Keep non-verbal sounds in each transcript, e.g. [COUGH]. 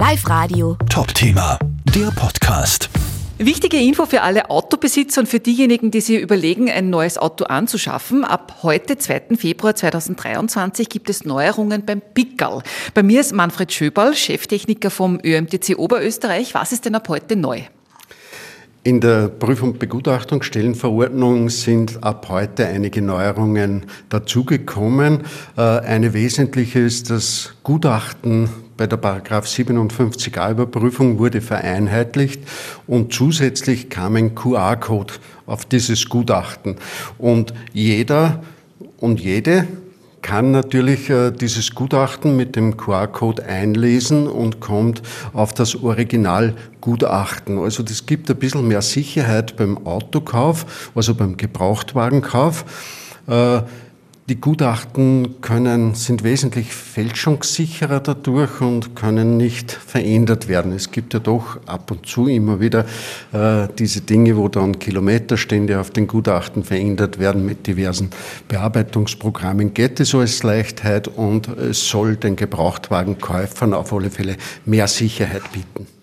Live Radio. Top-Thema, der Podcast. Wichtige Info für alle Autobesitzer und für diejenigen, die sich überlegen, ein neues Auto anzuschaffen. Ab heute, 2. Februar 2023, gibt es Neuerungen beim Pickerl. Bei mir ist Manfred Schöberl, Cheftechniker vom ÖMTC Oberösterreich. Was ist denn ab heute neu? In der Prüf- und Begutachtungsstellenverordnung sind ab heute einige Neuerungen dazugekommen. Äh, eine wesentliche ist das Gutachten bei der Paragraph 57a Überprüfung wurde vereinheitlicht und zusätzlich kam ein QR-Code auf dieses Gutachten. Und jeder und jede kann natürlich äh, dieses Gutachten mit dem QR-Code einlesen und kommt auf das Originalgutachten. Also das gibt ein bisschen mehr Sicherheit beim Autokauf, also beim Gebrauchtwagenkauf. Äh, die Gutachten können, sind wesentlich fälschungssicherer dadurch und können nicht verändert werden. Es gibt ja doch ab und zu immer wieder äh, diese Dinge, wo dann Kilometerstände auf den Gutachten verändert werden mit diversen Bearbeitungsprogrammen. Geht es als Leichtheit und es soll den Gebrauchtwagenkäufern auf alle Fälle mehr Sicherheit bieten.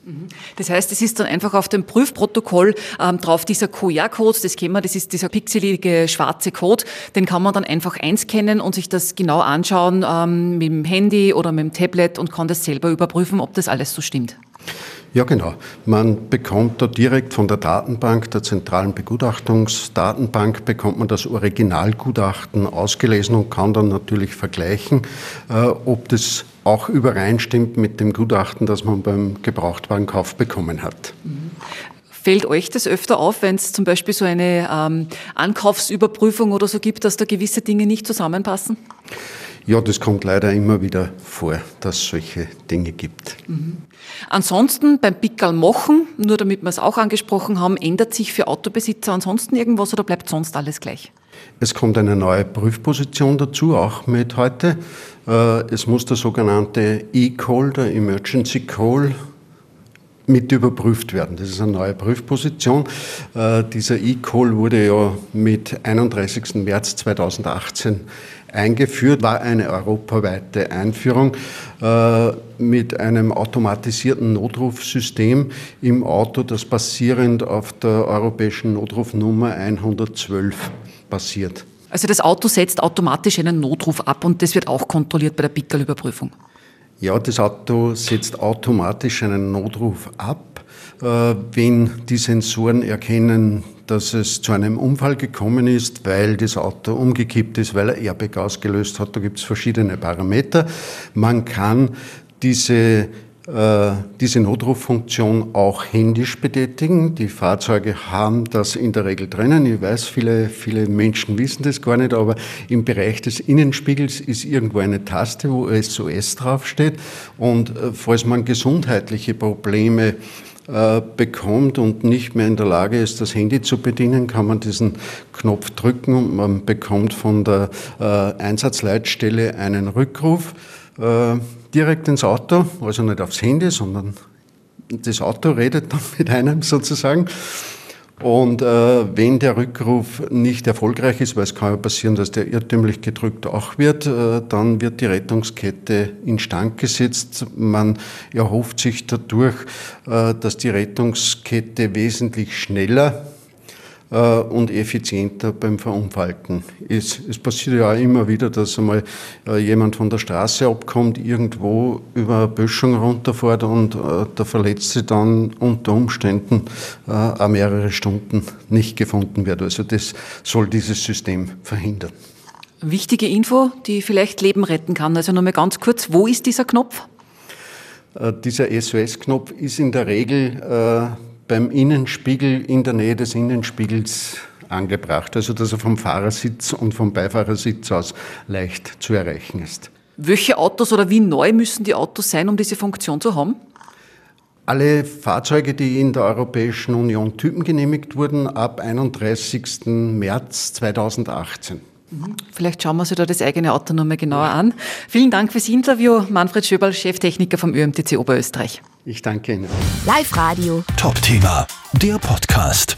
Das heißt, es ist dann einfach auf dem Prüfprotokoll ähm, drauf dieser QR-Code, das kennen wir, das ist dieser pixelige schwarze Code, den kann man dann einfach einscannen und sich das genau anschauen ähm, mit dem Handy oder mit dem Tablet und kann das selber überprüfen, ob das alles so stimmt. Ja, genau. Man bekommt da direkt von der Datenbank, der zentralen Begutachtungsdatenbank, bekommt man das Originalgutachten ausgelesen und kann dann natürlich vergleichen, äh, ob das auch übereinstimmt mit dem Gutachten, das man beim Gebrauchtwagenkauf bekommen hat. Mhm. Fällt euch das öfter auf, wenn es zum Beispiel so eine ähm, Ankaufsüberprüfung oder so gibt, dass da gewisse Dinge nicht zusammenpassen? Ja, das kommt leider immer wieder vor, dass es solche Dinge gibt. Mhm. Ansonsten beim Pickerl Mochen, nur damit wir es auch angesprochen haben, ändert sich für Autobesitzer ansonsten irgendwas oder bleibt sonst alles gleich? Es kommt eine neue Prüfposition dazu, auch mit heute. Äh, es muss der sogenannte E-Call, der Emergency Call, mit überprüft werden. Das ist eine neue Prüfposition. Äh, dieser E-Call wurde ja mit 31. März 2018 eingeführt, war eine europaweite Einführung äh, mit einem automatisierten Notrufsystem im Auto, das basierend auf der europäischen Notrufnummer 112 basiert. Also das Auto setzt automatisch einen Notruf ab und das wird auch kontrolliert bei der Pickerl-Überprüfung? Ja, das Auto setzt automatisch einen Notruf ab, äh, wenn die Sensoren erkennen, dass es zu einem Unfall gekommen ist, weil das Auto umgekippt ist, weil er Airbag ausgelöst hat. Da gibt es verschiedene Parameter. Man kann diese diese Notruffunktion auch händisch betätigen. Die Fahrzeuge haben das in der Regel drinnen. Ich weiß, viele, viele Menschen wissen das gar nicht, aber im Bereich des Innenspiegels ist irgendwo eine Taste, wo SOS draufsteht. Und äh, falls man gesundheitliche Probleme äh, bekommt und nicht mehr in der Lage ist, das Handy zu bedienen, kann man diesen Knopf drücken und man bekommt von der äh, Einsatzleitstelle einen Rückruf äh, direkt ins Auto, also nicht aufs Handy, sondern das Auto redet dann [LAUGHS] mit einem sozusagen. Und äh, wenn der Rückruf nicht erfolgreich ist, weil es kann ja passieren, dass der irrtümlich gedrückt auch wird, äh, dann wird die Rettungskette instand gesetzt. Man erhofft sich dadurch, äh, dass die Rettungskette wesentlich schneller und effizienter beim Verunfallten ist. Es passiert ja auch immer wieder, dass einmal äh, jemand von der Straße abkommt, irgendwo über eine Böschung runterfährt und äh, der Verletzte dann unter Umständen auch mehrere Stunden nicht gefunden wird. Also das soll dieses System verhindern. Wichtige Info, die vielleicht Leben retten kann. Also nochmal ganz kurz, wo ist dieser Knopf? Dieser SOS-Knopf ist in der Regel beim Innenspiegel in der Nähe des Innenspiegels angebracht, also dass er vom Fahrersitz und vom Beifahrersitz aus leicht zu erreichen ist. Welche Autos oder wie neu müssen die Autos sein, um diese Funktion zu haben? Alle Fahrzeuge, die in der Europäischen Union Typen genehmigt wurden, ab 31. März 2018. Mhm. Vielleicht schauen wir uns da das eigene Auto nochmal genauer an. Vielen Dank fürs Interview. Manfred Schöberl, Cheftechniker vom ÖMTC Oberösterreich. Ich danke Ihnen. Live Radio. Top Thema, der Podcast.